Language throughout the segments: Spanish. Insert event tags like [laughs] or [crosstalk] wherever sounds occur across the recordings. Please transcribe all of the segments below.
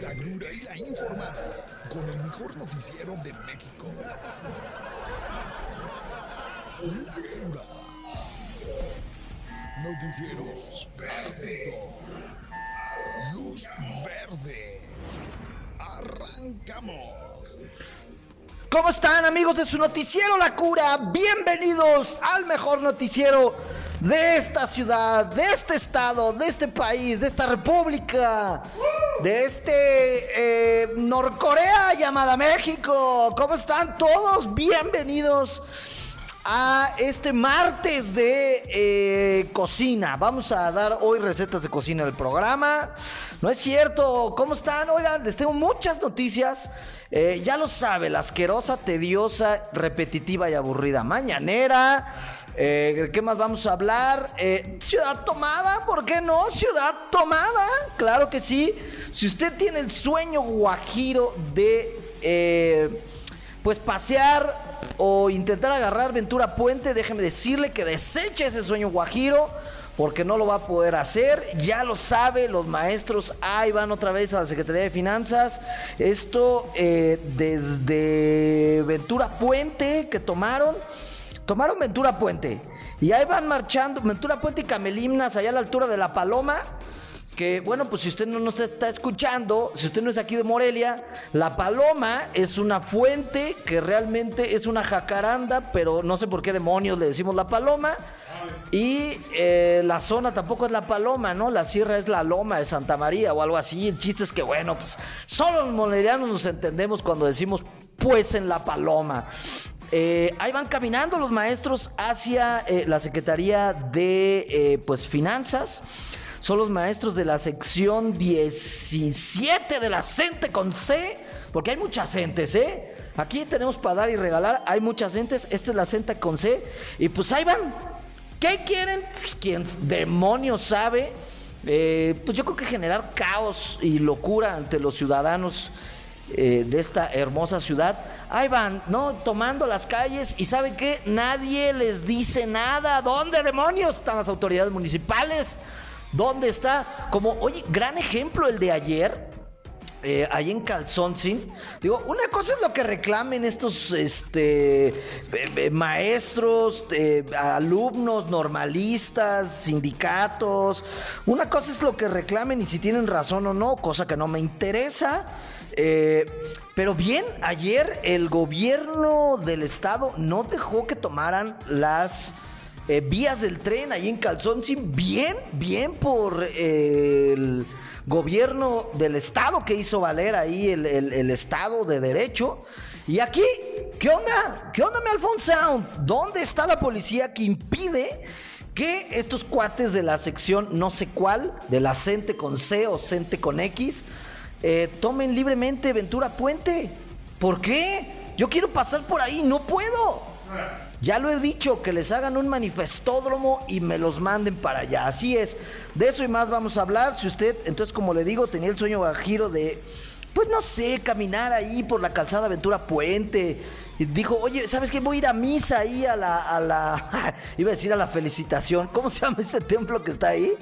la grura y la informada con el mejor noticiero de México. La cura. Noticieros. Asisto. Luz verde. Arrancamos. ¿Cómo están amigos de su noticiero La Cura? Bienvenidos al mejor noticiero de esta ciudad, de este estado, de este país, de esta república, de este eh, Norcorea llamada México. ¿Cómo están todos? Bienvenidos a este martes de eh, cocina. Vamos a dar hoy recetas de cocina en el programa. No es cierto. ¿Cómo están? Oigan, les tengo muchas noticias. Eh, ya lo sabe, la asquerosa, tediosa, repetitiva y aburrida mañanera. Eh, ¿Qué más vamos a hablar? Eh, ciudad tomada, ¿por qué no? Ciudad tomada, claro que sí. Si usted tiene el sueño guajiro de, eh, pues, pasear o intentar agarrar Ventura Puente, déjeme decirle que deseche ese sueño guajiro. Porque no lo va a poder hacer, ya lo sabe, los maestros ahí van otra vez a la Secretaría de Finanzas. Esto eh, desde Ventura Puente que tomaron, Tomaron Ventura Puente. Y ahí van marchando, Ventura Puente y Camelimnas, allá a la altura de La Paloma. Que bueno, pues si usted no nos está escuchando, si usted no es aquí de Morelia, La Paloma es una fuente que realmente es una jacaranda, pero no sé por qué demonios le decimos La Paloma. Y eh, la zona tampoco es La Paloma, ¿no? La sierra es la Loma de Santa María o algo así. El chiste es que, bueno, pues solo los morelianos nos entendemos cuando decimos pues en La Paloma. Eh, ahí van caminando los maestros hacia eh, la Secretaría de eh, pues, Finanzas. Son los maestros de la sección 17 de la CENTE con C, porque hay muchas CENTES, ¿eh? Aquí tenemos para dar y regalar, hay muchas CENTES, esta es la CENTE con C, y pues ahí van. ¿Qué quieren? Pues quien demonios sabe. Pues yo creo que generar caos y locura ante los ciudadanos eh, de esta hermosa ciudad. Ahí van, ¿no? Tomando las calles y ¿saben qué? Nadie les dice nada. ¿Dónde demonios están las autoridades municipales? ¿Dónde está? Como, oye, gran ejemplo el de ayer. Eh, ahí en Calzoncin. Digo, una cosa es lo que reclamen estos este, eh, eh, maestros, alumnos, normalistas, sindicatos. Una cosa es lo que reclamen y si tienen razón o no, cosa que no me interesa. Eh, pero bien, ayer el gobierno del estado no dejó que tomaran las eh, vías del tren ahí en Calzoncin. Bien, bien por eh, el gobierno del estado que hizo valer ahí el, estado de derecho. Y aquí, ¿qué onda? ¿Qué onda, mi Alphonse? ¿Dónde está la policía que impide que estos cuates de la sección no sé cuál, de la CENTE con C o CENTE con X, eh, tomen libremente Ventura Puente. ¿Por qué? Yo quiero pasar por ahí, no puedo. Ya lo he dicho, que les hagan un manifestódromo y me los manden para allá. Así es. De eso y más vamos a hablar. Si usted, entonces, como le digo, tenía el sueño giro de, pues no sé, caminar ahí por la calzada Ventura Puente. Y dijo, oye, ¿sabes qué? Voy a ir a misa ahí a la, a la, [laughs] iba a decir a la felicitación. ¿Cómo se llama ese templo que está ahí?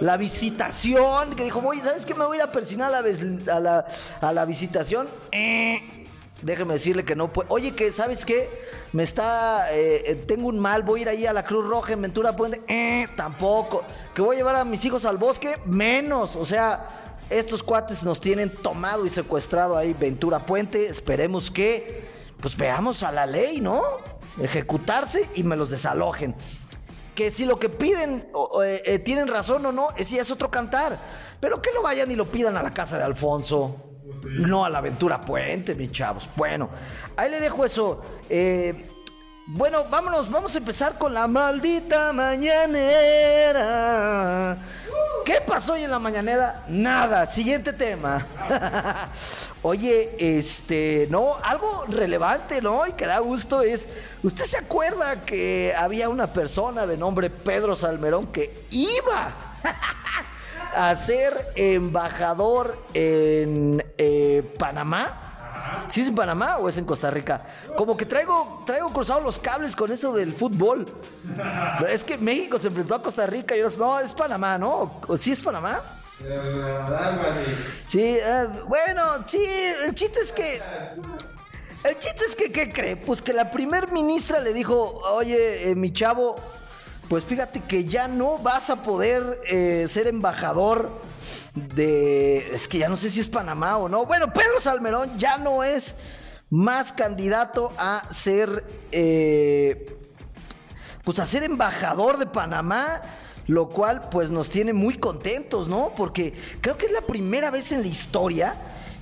La visitación, que dijo, oye, ¿sabes qué? Me voy a ir a persinar a la, a la, a la visitación. Eh, Déjeme decirle que no puede. Oye, que ¿sabes qué? Me está. eh, eh, tengo un mal, voy a ir ahí a la Cruz Roja en Ventura Puente. Eh, tampoco. Que voy a llevar a mis hijos al bosque, menos. O sea, estos cuates nos tienen tomado y secuestrado ahí Ventura Puente. Esperemos que, pues veamos a la ley, ¿no? Ejecutarse y me los desalojen. Que si lo que piden eh, eh, tienen razón o no, ese ya es otro cantar. Pero que lo vayan y lo pidan a la casa de Alfonso. No a la aventura puente, mis chavos. Bueno, ahí le dejo eso. Eh, bueno, vámonos, vamos a empezar con la maldita mañanera. ¿Qué pasó hoy en la mañanera? Nada. Siguiente tema. [laughs] Oye, este, no, algo relevante, ¿no? Y que da gusto es, ¿usted se acuerda que había una persona de nombre Pedro Salmerón que iba [laughs] a ser embajador en eh, Panamá? ¿Sí es en Panamá o es en Costa Rica? Como que traigo, traigo cruzados los cables con eso del fútbol. Es que México se enfrentó a Costa Rica y yo, no, es Panamá, ¿no? ¿O sí es Panamá? Sí, eh, bueno, sí, el chiste es que... El chiste es que, ¿qué cree? Pues que la primer ministra le dijo, oye, eh, mi chavo, pues fíjate que ya no vas a poder eh, ser embajador de... Es que ya no sé si es Panamá o no. Bueno, Pedro Salmerón ya no es más candidato a ser... pues a ser embajador de Panamá lo cual pues nos tiene muy contentos, ¿no? Porque creo que es la primera vez en la historia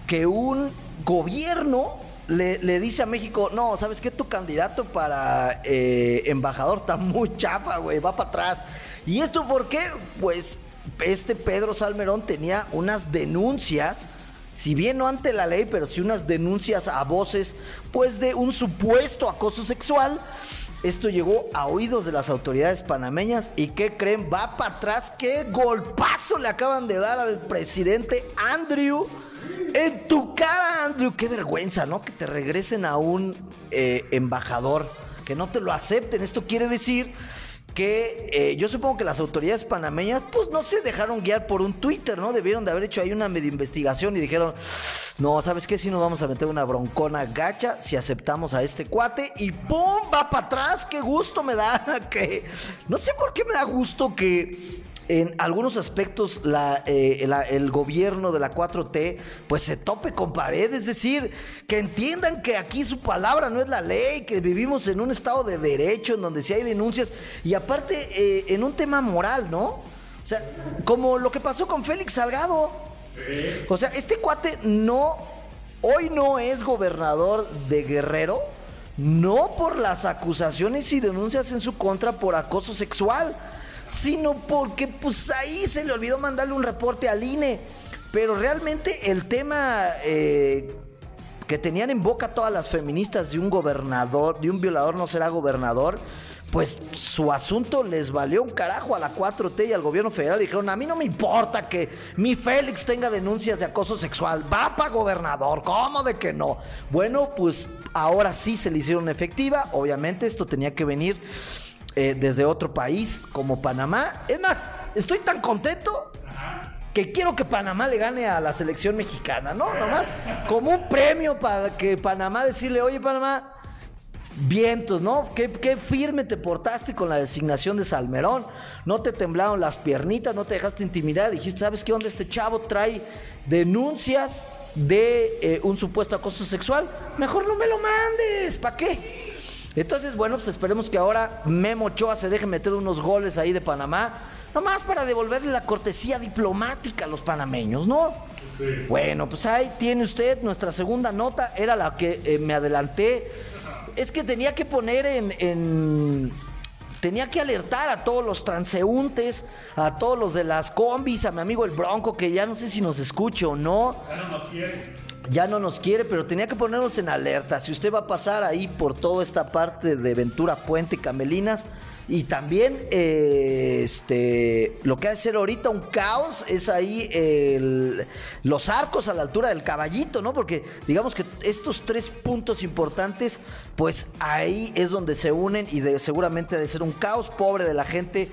que un gobierno le, dice a México, no, ¿sabes qué? Tu candidato para eh, embajador está muy chafa, güey, va para atrás. ¿Y esto por qué? Pues este Pedro Salmerón tenía unas denuncias si bien no ante la ley, pero sí unas denuncias a voces, pues de un supuesto acoso sexual esto llegó a oídos de las autoridades panameñas y ¿qué creen? Va para atrás. ¿Qué golpazo le acaban de dar al presidente Andrew? En tu cara, Andrew. Qué vergüenza, ¿no? Que te regresen a un eh, embajador. Que no te lo acepten. Esto quiere decir que eh, yo supongo que las autoridades panameñas pues no se dejaron guiar por un Twitter, ¿no? Debieron de haber hecho ahí una medio investigación y dijeron, no, ¿sabes qué? Si nos vamos a meter una broncona gacha si aceptamos a este cuate y ¡pum! va para atrás, qué gusto me da [laughs] que... No sé por qué me da gusto que en algunos aspectos eh, el gobierno de la 4T pues se tope con pared, es decir, que entiendan que aquí su palabra no es la ley, que vivimos en un estado de derecho en donde si hay denuncias y aparte eh, en un tema moral, ¿no? O sea, como lo que pasó con Félix Salgado. O sea, este cuate no, hoy no es gobernador de Guerrero, no por las acusaciones y denuncias en su contra por acoso sexual sino porque pues ahí se le olvidó mandarle un reporte al INE. Pero realmente el tema eh, que tenían en boca todas las feministas de un gobernador, de un violador no será gobernador, pues su asunto les valió un carajo a la 4T y al gobierno federal. Dijeron, a mí no me importa que mi Félix tenga denuncias de acoso sexual, va para gobernador, ¿cómo de que no? Bueno, pues ahora sí se le hicieron efectiva, obviamente esto tenía que venir eh, desde otro país como Panamá. Es más, estoy tan contento que quiero que Panamá le gane a la selección mexicana, ¿no? Nomás como un premio para que Panamá decirle, oye Panamá, vientos, ¿no? Qué, firme te portaste con la designación de Salmerón. No te temblaron las piernitas, no te dejaste intimidar. Dijiste, ¿sabes qué onda? Este chavo trae denuncias de eh, un supuesto acoso sexual. Mejor no me lo mandes. ¿Para qué? Entonces, bueno, pues esperemos que ahora Memo Ochoa se deje meter unos goles ahí de Panamá, nomás para devolverle la cortesía diplomática a los panameños, ¿no? Bueno, pues ahí tiene usted nuestra segunda nota, era la que eh, me adelanté. Es que tenía que poner en, tenía que alertar a todos los transeúntes, a todos los de las combis, a mi amigo el Bronco, que ya no sé si nos escuche o no. Ya no nos quiere ya no nos quiere, pero tenía que ponernos en alerta. Si usted va a pasar ahí por toda esta parte de Ventura Puente, Camelinas, y también eh, este, lo que ha de ser ahorita un caos es ahí los arcos a la altura del caballito, ¿no? Porque digamos que estos tres puntos importantes, pues ahí es donde se unen y de, seguramente ha de ser un caos pobre de la gente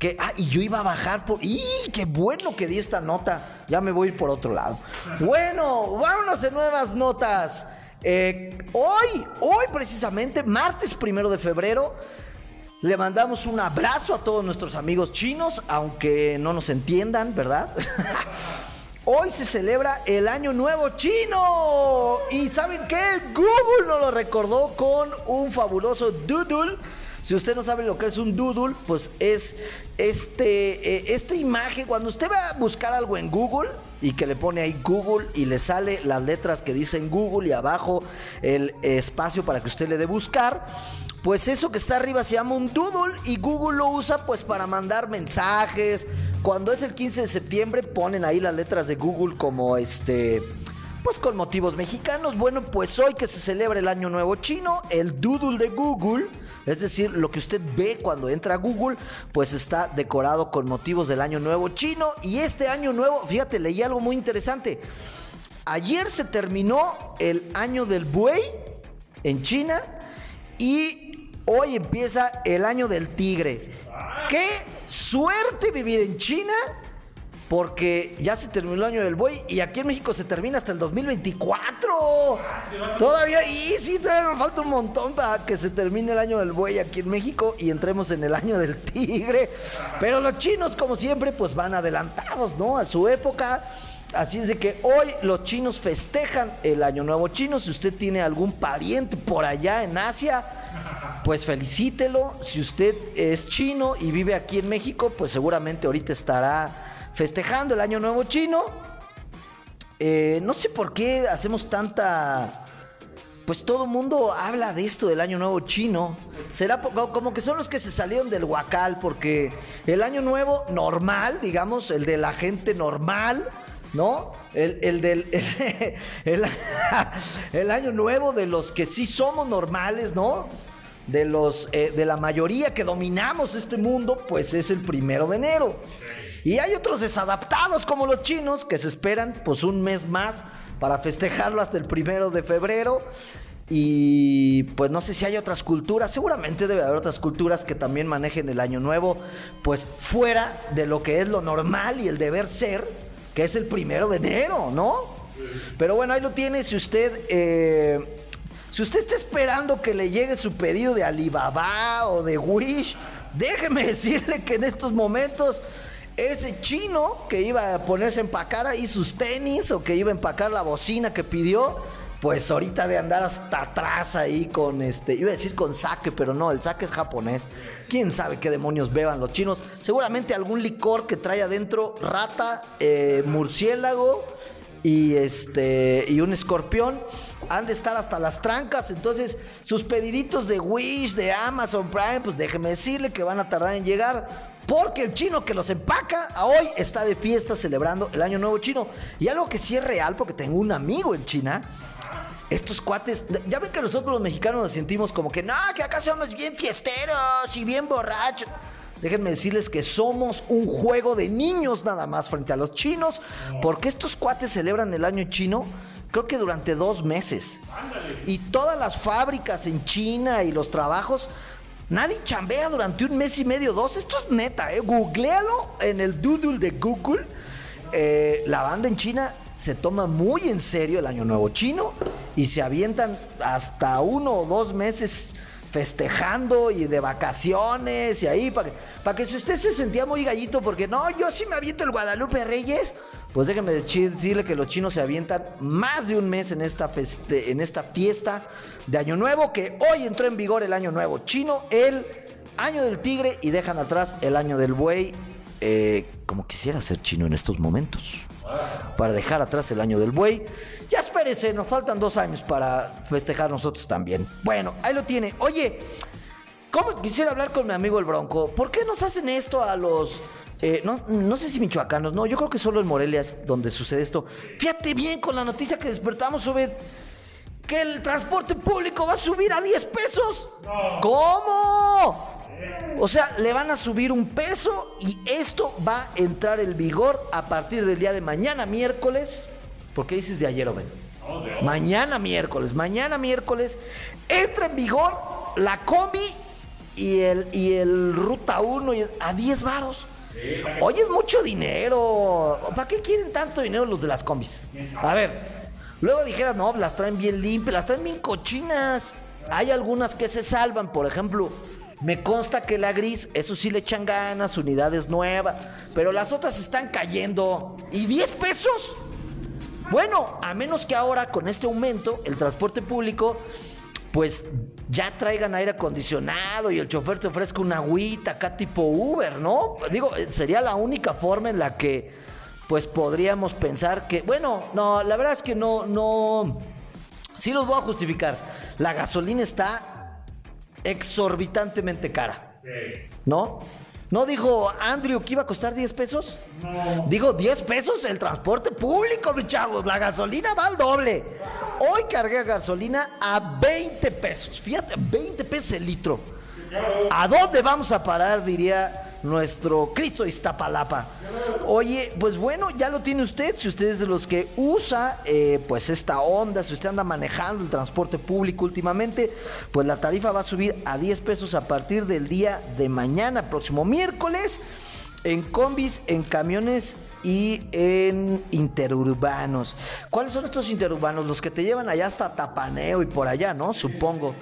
que, ah, y yo iba a bajar por. ¡Y qué bueno que di esta nota! Ya me voy a ir por otro lado. Bueno, vámonos de nuevas notas. Eh, hoy, hoy precisamente, martes primero de febrero, le mandamos un abrazo a todos nuestros amigos chinos, aunque no nos entiendan, ¿verdad? [laughs] Hoy se celebra el Año Nuevo Chino. ¿Y saben qué? Google nos lo recordó con un fabuloso doodle si usted no sabe lo que es un doodle, pues es este, eh, esta imagen. Cuando usted va a buscar algo en Google y que le pone ahí Google y le sale las letras que dicen Google y abajo el espacio para que usted le dé buscar. Pues eso que está arriba se llama un doodle y Google lo usa pues para mandar mensajes. Cuando es el 15 de septiembre ponen ahí las letras de Google como este pues con motivos mexicanos. Bueno, pues hoy que se celebra el Año Nuevo Chino, el doodle de Google es decir, lo que usted ve cuando entra a Google, pues está decorado con motivos del Año Nuevo chino. Y este Año Nuevo, fíjate, leí algo muy interesante. Ayer se terminó el Año del Buey en China y hoy empieza el Año del Tigre. ¡Qué suerte vivir en China! Porque ya se terminó el año del buey y aquí en México se termina hasta el 2024. Todavía, y sí, todavía falta un montón para que se termine el año del buey aquí en México y entremos en el año del tigre. Pero los chinos, como siempre, pues van adelantados, ¿no? A su época. Así es de que hoy los chinos festejan el Año Nuevo Chino. Si usted tiene algún pariente por allá en Asia, pues felicítelo. Si usted es chino y vive aquí en México, pues seguramente ahorita estará festejando el Año Nuevo Chino. Eh, no sé por qué hacemos tanta... Pues todo el mundo habla de esto del Año Nuevo Chino. Será como que son los que se salieron del huacal, porque el Año Nuevo normal, digamos, el de la gente normal, ¿no? El, del [laughs] el, año nuevo de los que sí somos normales, ¿no? De los eh, de la mayoría que dominamos este mundo, pues es el primero de enero. Y hay otros desadaptados como los chinos que se esperan pues un mes más para festejarlo hasta el primero de febrero. Y pues no sé si hay otras culturas, seguramente debe haber otras culturas que también manejen el año nuevo, pues fuera de lo que es lo normal y el deber ser, que es el primero de enero, ¿no? Pero bueno, ahí lo tiene, si usted... Eh, si usted está esperando que le llegue su pedido de Alibaba o de Wish, déjeme decirle que en estos momentos ese chino que iba a ponerse a empacar ahí sus tenis o que iba a empacar la bocina que pidió, pues ahorita de andar hasta atrás ahí con este, iba a decir con saque, pero no, el saque es japonés. ¿Quién sabe qué demonios beban los chinos? Seguramente algún licor que trae adentro rata, eh, murciélago y este y un escorpión han de estar hasta las trancas, entonces sus pediditos de Wish, de Amazon Prime, pues déjeme decirle que van a tardar en llegar. Porque el chino que los empaca hoy está de fiesta celebrando el Año Nuevo Chino. Y algo que sí es real, porque tengo un amigo en China. Estos cuates, ya ven que nosotros los mexicanos nos sentimos como que, no, que acá somos bien fiesteros y bien borrachos. Déjenme decirles que somos un juego de niños nada más frente a los chinos, porque estos cuates celebran el año chino creo que durante dos meses. Y todas las fábricas en China y los trabajos Nadie chambea durante un mes y medio, dos. Esto es neta, ¿eh? Googlealo en el doodle de Google. Eh, la banda en China se toma muy en serio el Año Nuevo Chino y se avientan hasta uno o dos meses festejando y de vacaciones y ahí para que, para que si usted se sentía muy gallito porque no, yo sí me aviento el Guadalupe Reyes, pues déjeme decirle que los chinos se avientan más de un mes en esta, en esta fiesta de Año Nuevo, que hoy entró en vigor el Año Nuevo chino, el Año del Tigre y dejan atrás el Año del Buey, eh, como quisiera ser chino en estos momentos, para dejar atrás el Año del Buey. Ya espérese, nos faltan dos años para festejar nosotros también. Bueno, ahí lo tiene. Oye, ¿cómo quisiera hablar con mi amigo el Bronco? ¿Por qué nos hacen esto a los eh, no, no sé si michoacanos, no, yo creo que solo en Morelia es donde sucede esto. Fíjate bien con la noticia que despertamos sobre que el transporte público va a subir a 10 pesos. ¿Cómo? O sea, le van a subir un peso y esto va a entrar en vigor a partir del día de mañana, miércoles. ¿Por qué dices de ayer, Obed? Mañana miércoles, mañana miércoles entra en vigor la combi y el, y el Ruta 1 a 10 varos. Oye, es mucho dinero. ¿Para qué quieren tanto dinero los de las combis? A ver, luego dijeras, no, las traen bien limpias, las traen bien cochinas. Hay algunas que se salvan, por ejemplo, me consta que la gris, eso sí le echan ganas, unidades nuevas, pero las otras están cayendo. ¿Y 10 pesos? Bueno, a menos que ahora con este aumento el transporte público pues ya traigan aire acondicionado y el chofer te ofrezca una agüita acá tipo Uber, ¿no? Digo, sería la única forma en la que pues podríamos pensar que, bueno, no, la verdad es que no, no, sí los voy a justificar. La gasolina está exorbitantemente cara, ¿no? ¿No dijo Andrew que iba a costar 10 pesos? No. Dijo 10 pesos el transporte público, mi chavos. La gasolina va al doble. Hoy cargué gasolina a 20 pesos. Fíjate, 20 pesos el litro. ¿A dónde vamos a parar? Diría nuestro Cristo Iztapalapa. Oye, pues bueno, ya lo tiene usted. Si usted es de los que usa eh, pues esta onda, si usted anda manejando el transporte público últimamente, pues la tarifa va a subir a 10 pesos a partir del día de mañana, próximo miércoles, en combis, en camiones y en interurbanos. ¿Cuáles son estos interurbanos? Los que te llevan allá hasta Tapaneo y por allá, ¿no? Supongo.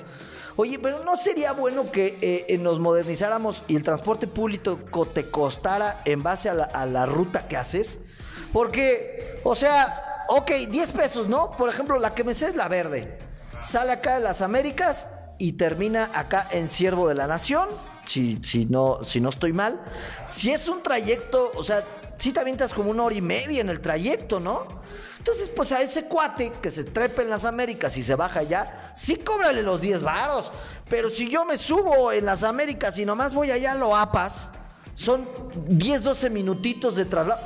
Oye, pero ¿no sería bueno que eh, eh, nos modernizáramos y el transporte público te costara en base a la, ruta que haces? Porque, o sea, ok, 10 pesos, ¿no? Por ejemplo, la que me sé es la verde. Sale acá de las Américas y termina acá en Siervo de la Nación. Si, no, si no estoy mal. Si es un trayecto, o sea, si te avientas como una hora y media en el trayecto, ¿no? Entonces, pues a ese cuate que se trepa en las Américas y se baja ya, sí cóbrale los 10 varos. Pero si yo me subo en las Américas y nomás voy allá a Loapas, son 10, 12 minutitos de traslado.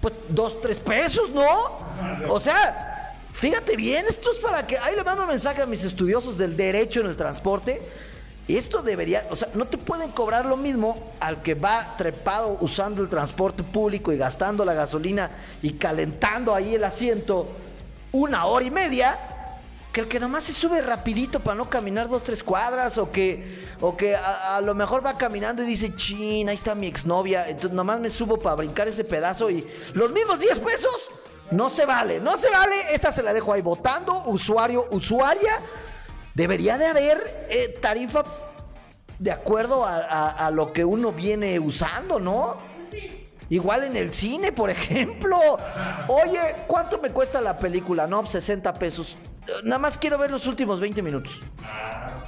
Pues 2, 3 pesos, ¿no? O sea, fíjate bien, esto es para que. Ahí le mando un mensaje a mis estudiosos del derecho en el transporte. Esto debería, o sea, no te pueden cobrar lo mismo al que va trepado usando el transporte público y gastando la gasolina y calentando ahí el asiento una hora y media, que el que nomás se sube rapidito para no caminar dos, tres cuadras, o que, o que a, lo mejor va caminando y dice, chin, ahí está mi exnovia, entonces nomás me subo para brincar ese pedazo y los mismos 10 pesos, no se vale, no se vale, esta se la dejo ahí votando, usuario, usuaria, debería de haber eh, tarifa de acuerdo a, a- lo que uno viene usando, ¿no? Igual en el cine, por [laughs] ejemplo. Oye, ¿cuánto me cuesta la película? No, pues 60 pesos. Eh, Nada más quiero ver los últimos 20 minutos.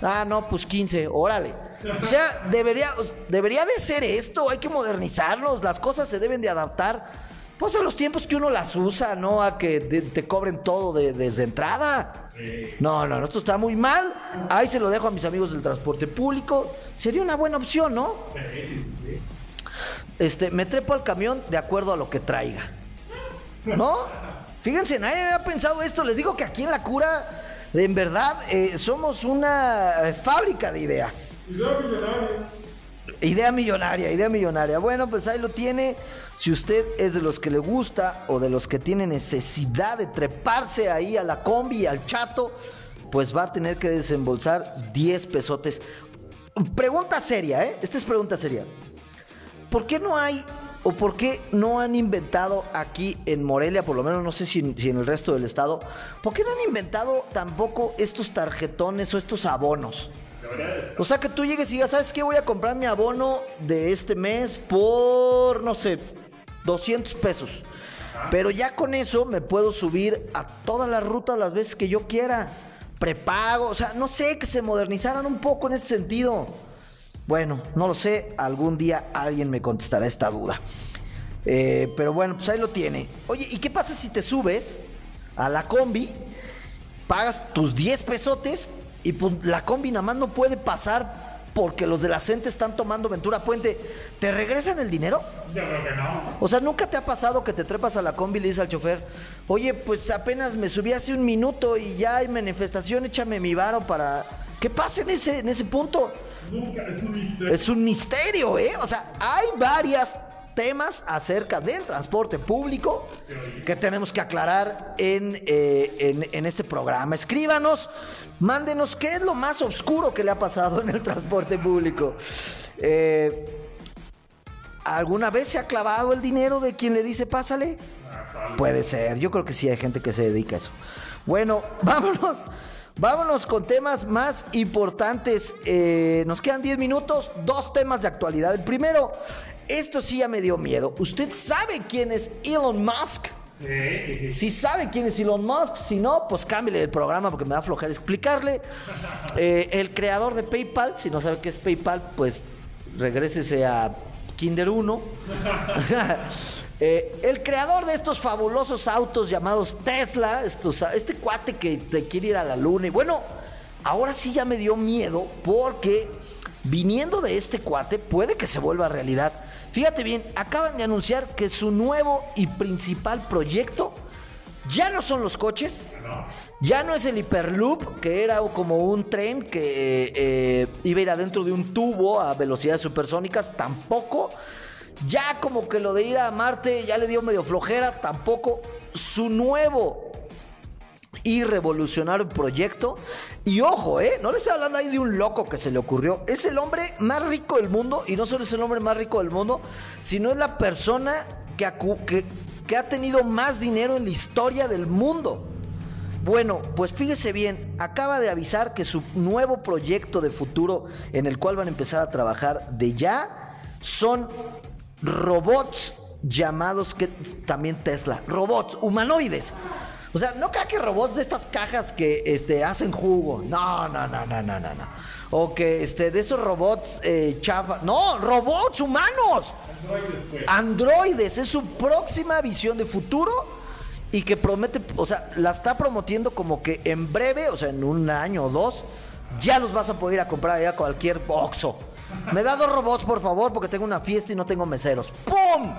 Ah, no, pues 15, órale. O sea, debería, debería de ser esto, hay que modernizarlos, las cosas se deben de adaptar. Pues a los tiempos que uno las usa, no a que te, te cobren todo de- desde entrada. No, no, no, esto está muy mal. Ahí se lo dejo a mis amigos del transporte público. Sería una buena opción, ¿no? Este, me trepo al camión de acuerdo a lo que traiga. ¿No? Fíjense, nadie había pensado esto. Les digo que aquí en La Cura, en verdad, eh, somos una eh, fábrica de ideas. Idea millonaria, idea millonaria. Bueno, pues ahí lo tiene. Si usted es de los que le gusta o de los que tiene necesidad de treparse ahí a la combi, al chato, pues va a tener que desembolsar 10 pesotes. Pregunta seria, ¿eh? Esta es pregunta seria. ¿Por qué no hay o por qué no han inventado aquí en Morelia, por lo menos no sé si en el resto del estado, por qué no han inventado tampoco estos tarjetones o estos abonos? O sea que tú llegues y digas, ¿sabes qué? Voy a comprar mi abono de este mes por, no sé, 200 pesos. Pero ya con eso me puedo subir a todas las rutas las veces que yo quiera. Prepago, o sea, no sé, que se modernizaran un poco en ese sentido. Bueno, no lo sé, algún día alguien me contestará esta duda. Eh, pero bueno, pues ahí lo tiene. Oye, ¿y qué pasa si te subes a la combi, pagas tus 10 pesotes y pues la combi nada más no puede pasar porque los de la CENTE están tomando Ventura Puente? ¿Te regresan el dinero? Yo creo que no. O sea, ¿nunca te ha pasado que te trepas a la combi y le dices al chofer, oye, pues apenas me subí hace un minuto y ya hay manifestación, échame mi varo para... ¿Qué pasa en ese, en ese punto? Nunca, es un misterio. Es un misterio, ¿eh? O sea, hay varios temas acerca del transporte público que tenemos que aclarar en, eh, en, en este programa. Escríbanos, mándenos qué es lo más oscuro que le ha pasado en el transporte público. Eh, ¿Alguna vez se ha clavado el dinero de quien le dice pásale? Puede ser, yo creo que sí hay gente que se dedica a eso. Bueno, [laughs] vámonos. Vámonos con temas más importantes. Eh, nos quedan 10 minutos, dos temas de actualidad. El primero, esto sí ya me dio miedo. ¿Usted sabe quién es Elon Musk? Sí. Si sabe quién es Elon Musk, si no, pues cámbiale el programa porque me da flojera explicarle. [laughs] Eh, el creador de PayPal, si no sabe qué es PayPal, pues regrésese a Kinder 1. [laughs] Eh, el creador de estos fabulosos autos llamados Tesla, estos, este cuate que te quiere ir a la luna. Y bueno, ahora sí ya me dio miedo porque viniendo de este cuate puede que se vuelva realidad. Fíjate bien, acaban de anunciar que su nuevo y principal proyecto ya no son los coches, ya no es el Hyperloop, que era como un tren que eh, eh, iba a ir adentro de un tubo a velocidades supersónicas, tampoco. Ya como que lo de ir a Marte ya le dio medio flojera, tampoco. Su nuevo y revolucionario proyecto. Y ojo, ¿eh? No le estoy hablando ahí de un loco que se le ocurrió. Es el hombre más rico del mundo. Y no solo es el hombre más rico del mundo, sino es la persona que- que ha tenido más dinero en la historia del mundo. Bueno, pues fíjese bien, acaba de avisar que su nuevo proyecto de futuro en el cual van a empezar a trabajar de ya son robots llamados que también Tesla, robots humanoides. O sea, no crea que robots de estas cajas que este, hacen jugo. No, no, no, no, no, no, no. O que este, de esos robots eh, chafa. No, robots humanos. Androides es su próxima visión de futuro y que promete, o sea, la está prometiendo como que en breve, o sea, en un año o dos, ya los vas a poder ir a comprar allá a cualquier Oxxo. Me da dos robots, por favor, porque tengo una fiesta y no tengo meseros. ¡Pum!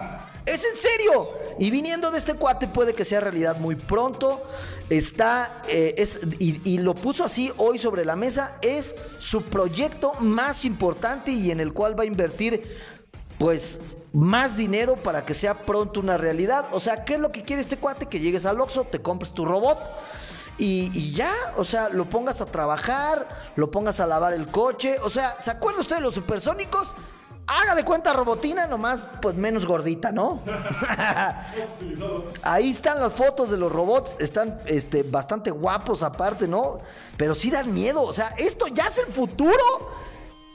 ¡Es en serio! Y viniendo de este cuate puede que sea realidad muy pronto. Está, eh, es, y, lo puso así hoy sobre la mesa, es su proyecto más importante y en el cual va a invertir pues más dinero para que sea pronto una realidad. O sea, ¿qué es lo que quiere este cuate? Que llegues al Oxxo, te compres tu robot y, ya, o sea, lo pongas a trabajar, lo pongas a lavar el coche. O sea, ¿se acuerda usted de los supersónicos? Haga de cuenta robotina, nomás pues menos gordita, ¿no? [laughs] Ahí están las fotos de los robots, están este, bastante guapos aparte, ¿no? Pero sí dan miedo, o sea, esto ya es el futuro.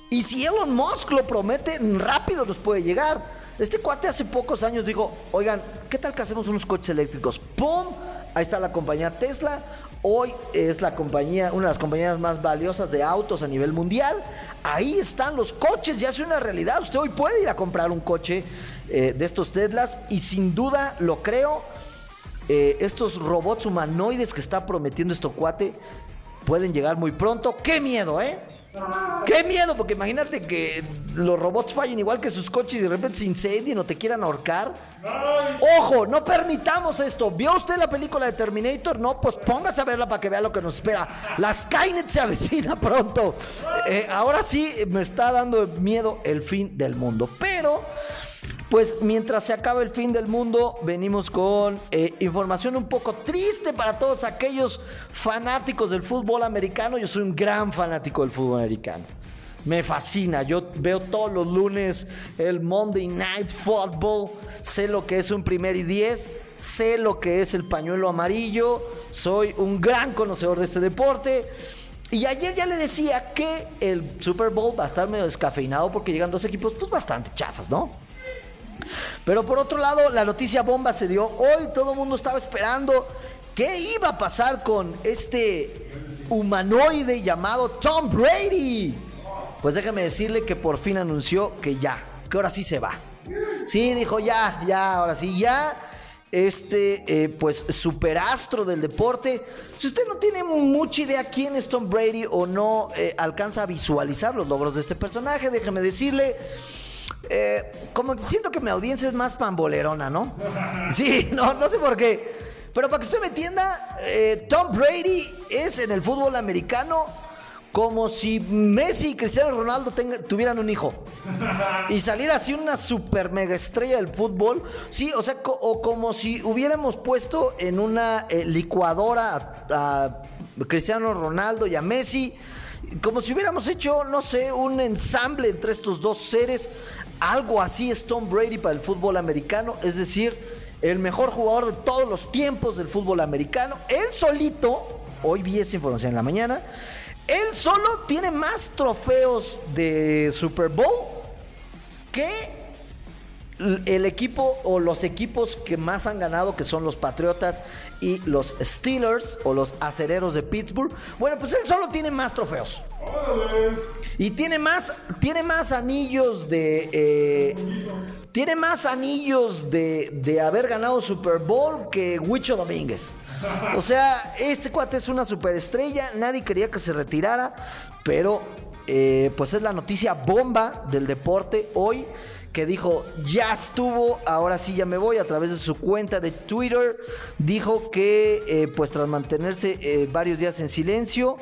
Y si Elon Musk lo promete, rápido nos puede llegar. Este cuate hace pocos años dijo, oigan, ¿qué tal que hacemos unos coches eléctricos? ¡Pum! Ahí está la compañía Tesla. Hoy es la compañía, una de las compañías más valiosas de autos a nivel mundial. Ahí están los coches, ya es una realidad. Usted hoy puede ir a comprar un coche eh, de estos Teslas y sin duda lo creo. eh, estos robots humanoides que está prometiendo este cuate pueden llegar muy pronto. ¡Qué miedo, eh! ¡Qué miedo! Porque imagínate que los robots fallen igual que sus coches y de repente se incendien o te quieran ahorcar. ¡Ojo! No permitamos esto. ¿Vio usted la película de Terminator? No, pues póngase a verla para que vea lo que nos espera. La Skynet se avecina pronto. Eh, ahora sí me está dando miedo el fin del mundo. Pero. Pues mientras se acaba el fin del mundo, venimos con eh, información un poco triste para todos aquellos fanáticos del fútbol americano. Yo soy un gran fanático del fútbol americano. Me fascina. Yo veo todos los lunes el Monday Night Football. Sé lo que es un primer y diez. Sé lo que es el pañuelo amarillo. Soy un gran conocedor de este deporte. Y ayer ya le decía que el Super Bowl va a estar medio descafeinado porque llegan dos equipos pues bastante chafas, ¿no? Pero por otro lado, la noticia bomba se dio hoy. Todo el mundo estaba esperando qué iba a pasar con este humanoide llamado Tom Brady. Pues déjeme decirle que por fin anunció que ya, que ahora sí se va. Sí, dijo ya, ya, ahora sí, ya. Este, eh, pues, superastro del deporte. Si usted no tiene mucha idea quién es Tom Brady o no eh, alcanza a visualizar los logros de este personaje, déjeme decirle eh, como siento que mi audiencia es más pambolerona, ¿no? Sí, no, no sé por qué. Pero para que usted me entienda, eh, Tom Brady es en el fútbol americano como si Messi y Cristiano Ronaldo tuvieran un hijo. Y saliera así una super mega estrella del fútbol. Sí, o sea, o como si hubiéramos puesto en una eh, licuadora a Cristiano Ronaldo y a Messi. Como si hubiéramos hecho, no sé, un ensamble entre estos dos seres. Algo así es Tom Brady para el fútbol americano. Es decir, el mejor jugador de todos los tiempos del fútbol americano. Él solito, hoy vi esa información en la mañana. Él solo tiene más trofeos de Super Bowl que el equipo o los equipos que más han ganado, que son los Patriotas y los Steelers o los Acereros de Pittsburgh. Bueno, pues él solo tiene más trofeos. Y tiene más, tiene más anillos de. eh, tiene más anillos de, de haber ganado Super Bowl que Huicho Domínguez. O sea, este cuate es una superestrella. Nadie quería que se retirara. Pero, eh, pues es la noticia bomba del deporte hoy. Que dijo, ya estuvo, ahora sí ya me voy. A través de su cuenta de Twitter, dijo que, eh, pues tras mantenerse eh, varios días en silencio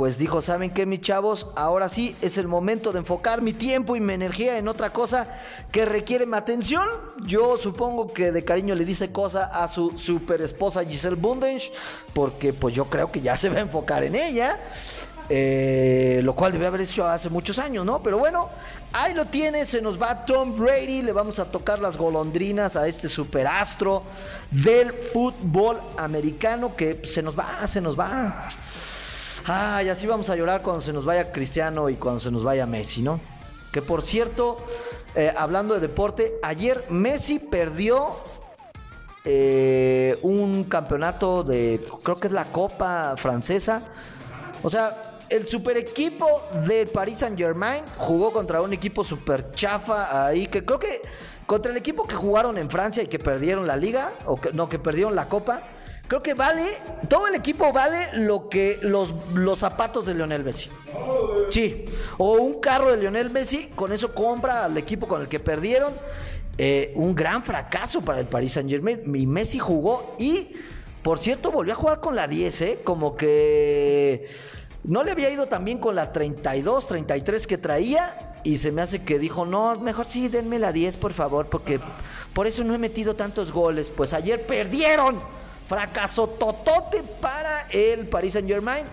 pues dijo, ¿saben qué, mis chavos? Ahora sí es el momento de enfocar mi tiempo y mi energía en otra cosa que requiere mi atención. Yo supongo que de cariño le dice cosa a su super esposa Giselle Bundench, porque pues yo creo que ya se va a enfocar en ella. Eh, lo cual debe haber hecho hace muchos años, ¿no? Pero bueno, ahí lo tiene, se nos va Tom Brady, le vamos a tocar las golondrinas a este superastro del fútbol americano que se nos va, se nos va. Ay, así vamos a llorar cuando se nos vaya Cristiano y cuando se nos vaya Messi, ¿no? Que por cierto, eh, hablando de deporte, ayer Messi perdió eh, un campeonato de, creo que es la Copa Francesa. O sea, el super equipo de Paris Saint Germain jugó contra un equipo super chafa ahí, que creo que contra el equipo que jugaron en Francia y que perdieron la liga, o no, que perdieron la Copa. Creo que vale, todo el equipo vale lo que los, los zapatos de Lionel Messi. Sí, o un carro de Lionel Messi, con eso compra al equipo con el que perdieron. Eh, un gran fracaso para el Paris Saint Germain. Y Messi jugó y, por cierto, volvió a jugar con la 10, ¿eh? Como que no le había ido tan bien con la 32, 33 que traía. Y se me hace que dijo, no, mejor sí, denme la 10, por favor, porque por eso no he metido tantos goles. Pues ayer perdieron. Fracaso totote para el Paris Saint Germain.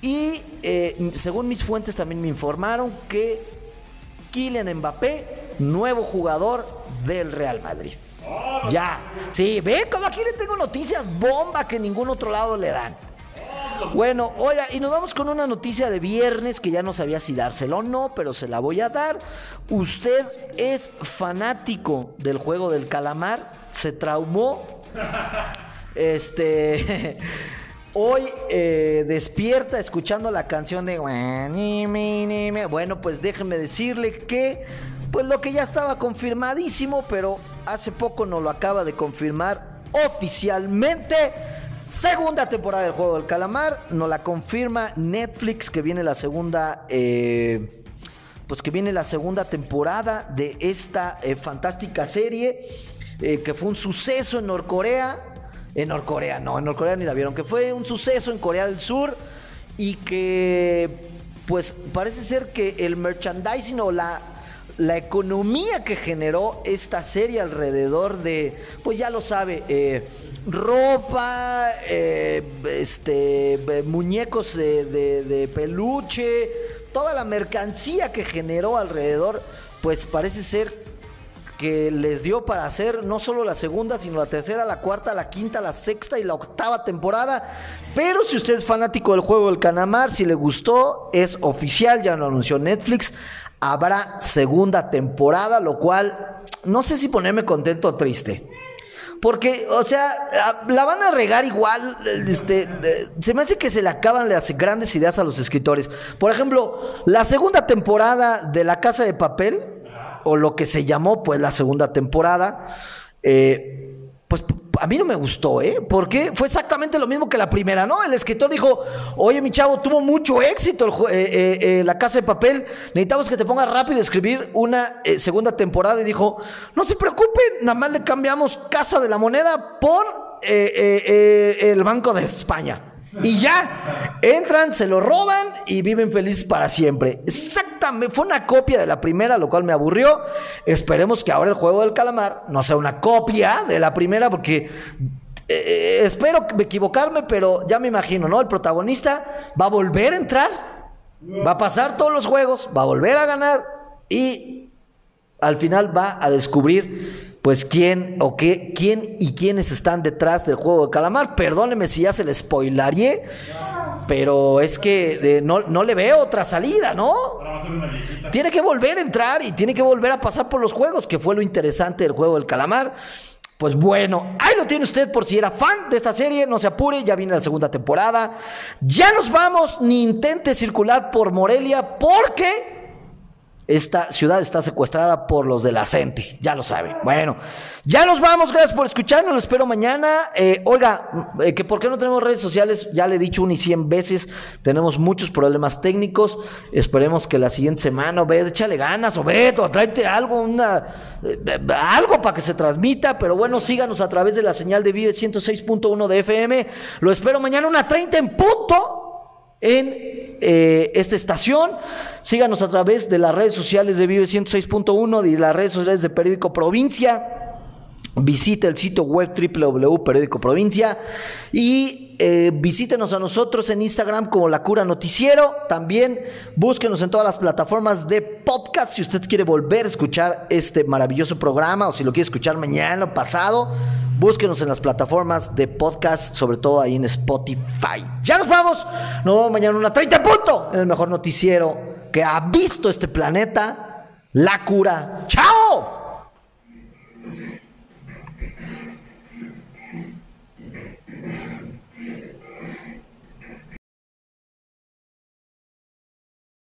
Y eh, según mis fuentes también me informaron que Kylian Mbappé, nuevo jugador del Real Madrid. Ya, sí, ve como aquí le tengo noticias bomba que ningún otro lado le dan. Bueno, oiga, y nos vamos con una noticia de viernes que ya no sabía si dárselo o no, pero se la voy a dar. Usted es fanático del juego del calamar, se traumó este. [laughs] Hoy eh, despierta escuchando la canción de Bueno, pues déjenme decirle que pues lo que ya estaba confirmadísimo, pero hace poco nos lo acaba de confirmar oficialmente. Segunda temporada del juego del calamar. Nos la confirma Netflix que viene la segunda. Eh, pues que viene la segunda temporada de esta eh, fantástica serie. que fue un suceso en Norcorea en Norcorea, no, en Norcorea ni la vieron, que fue un suceso en Corea del Sur y que pues parece ser que el merchandising o la, la economía que generó esta serie alrededor de, pues ya lo sabe, eh, ropa, eh, este, muñecos de, de peluche, toda la mercancía que generó alrededor, pues parece ser que les dio para hacer no solo la segunda, sino la tercera, la cuarta, la quinta, la sexta y la octava temporada. Pero si usted es fanático del juego del Canamar, si le gustó, es oficial, ya lo anunció Netflix. Habrá segunda temporada, lo cual no sé si ponerme contento o triste. Porque, o sea, la van a regar igual. Este, se me hace que se le acaban las grandes ideas a los escritores. Por ejemplo, la segunda temporada de La Casa de Papel o lo que se llamó pues la segunda temporada, eh, pues a mí no me gustó, ¿eh? Porque fue exactamente lo mismo que la primera, ¿no? El escritor dijo, oye mi chavo, tuvo mucho éxito eh, eh, La Casa de Papel, necesitamos que te pongas rápido a escribir una segunda temporada y dijo, no se preocupen, nada más le cambiamos Casa de la Moneda por el Banco de España. Y ya, entran, se lo roban y viven felices para siempre. Exactamente, fue una copia de la primera, lo cual me aburrió. Esperemos que ahora el juego del calamar no sea una copia de la primera, porque eh, espero equivocarme, pero ya me imagino, ¿no? El protagonista va a volver a entrar, va a pasar todos los juegos, va a volver a ganar y al final va a descubrir pues quién o qué, quién y quiénes están detrás del juego de calamar. Perdóneme si ya se le spoilaré, pero es que eh, no, no, le veo otra salida, ¿no? Tiene que volver a entrar y tiene que volver a pasar por los juegos, que fue lo interesante del juego del calamar. Pues bueno, ahí lo tiene usted por si era fan de esta serie, no se apure, ya viene la segunda temporada. Ya nos vamos, ni intente circular por Morelia porque esta ciudad está secuestrada por los de la CENTE, ya lo saben. Bueno, ya nos vamos, gracias por escucharnos, lo espero mañana. Eh, oiga, eh, que por qué no tenemos redes sociales, ya le he dicho un y cien veces, tenemos muchos problemas técnicos. Esperemos que la siguiente semana, ve, échale ganas, o ve, tráete algo, una, eh, algo para que se transmita. Pero bueno, síganos a través de la señal de Vive 106.1 de FM. Lo espero mañana, una 30 en punto en eh, esta estación. Síganos a través de las redes sociales de Vive 106.1 y las redes sociales de Periódico Provincia. Visite el sitio web www.periódico provincia y eh, visítenos a nosotros en Instagram como La Cura Noticiero. También búsquenos en todas las plataformas de podcast si usted quiere volver a escuchar este maravilloso programa o si lo quiere escuchar mañana o pasado. Búsquenos en las plataformas de podcast, sobre todo ahí en Spotify. Ya nos vamos. Nos vemos mañana una 30 punto en el mejor noticiero que ha visto este planeta. La Cura. ¡Chao!